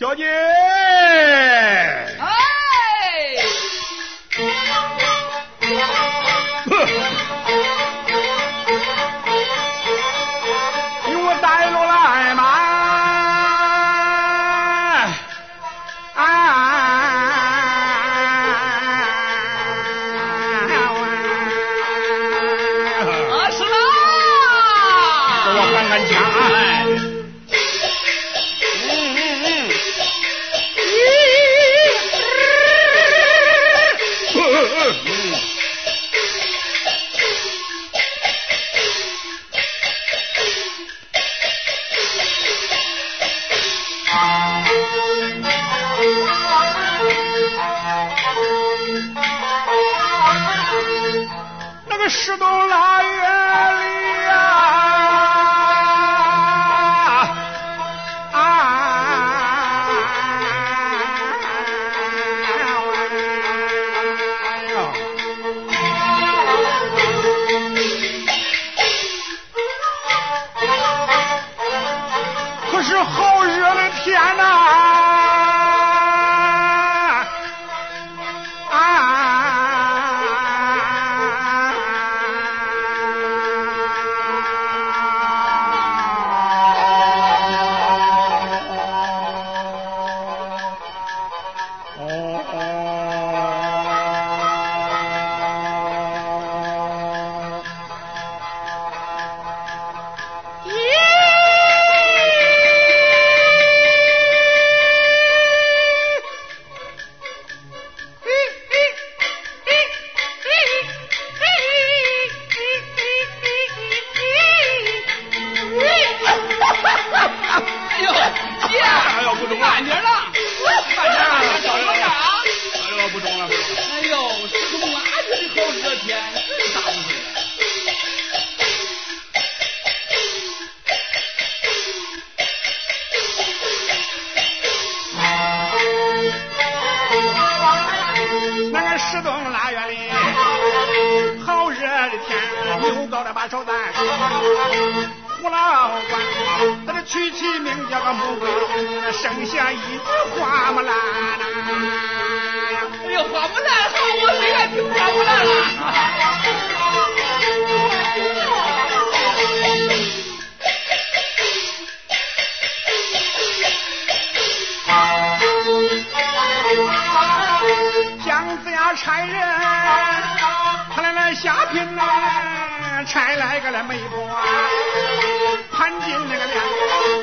小姐。十冬腊月里呀啊可是好热的天呐天，又搞了把小三，胡老官，他这娶妻名叫个木瓜，生下一花木兰呐。哎呦，花木兰，好，我最爱听花木兰了。姜子牙差人。下聘来拆来个了媒婆潘金那个脸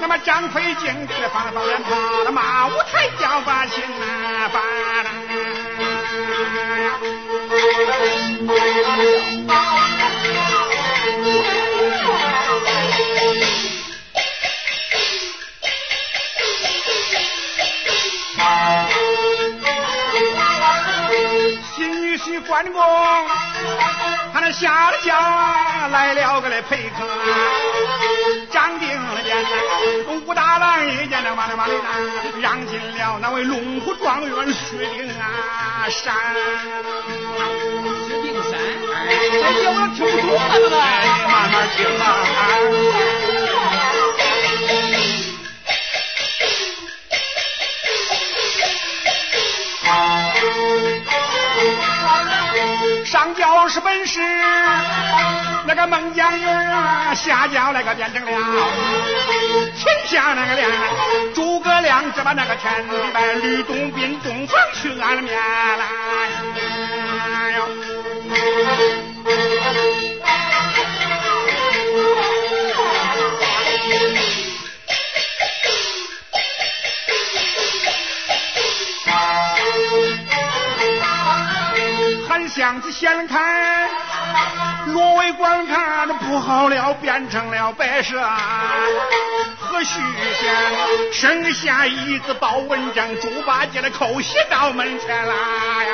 那么张飞竟是放了放鞭炮那马武才叫把亲把去关公，他那下了家来了个来陪客，张定了见呐，武大郎一见那嘛的嘛的呐，让进了。那位龙虎状元薛丁山，薛丁山，哎，呀，我听不懂了，慢慢听啊。上就是本事。那个孟姜女啊，下轿那个变成了，请下那个脸，诸葛亮只把那个天地，吕洞宾洞房去安了面来。箱子掀开，罗威观看那不好了，变成了白蛇。何须仙生下一子包文章，猪八戒的口袭到门前啦呀！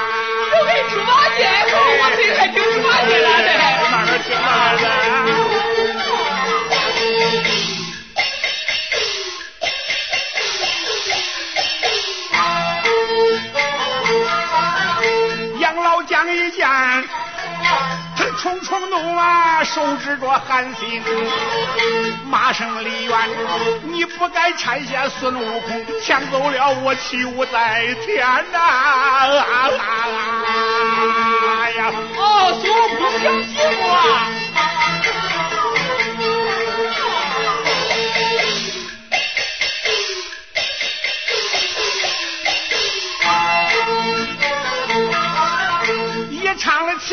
我给猪八戒，我我谁还听猪八戒了呢？慢慢听，慢。他冲冲怒啊手指着韩信骂声李元你不该拆下孙悟空抢走了我器物在天呐啊啊啊呀哦孙悟空想起我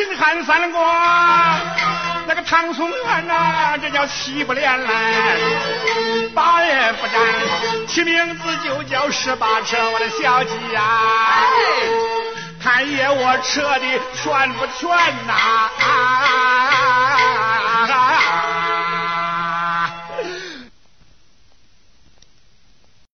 秦汉三国，那个唐宋元呐，这叫七不连来，八也不沾，起名字就叫十八车，我的小鸡呀、看爷我扯的全不全呐、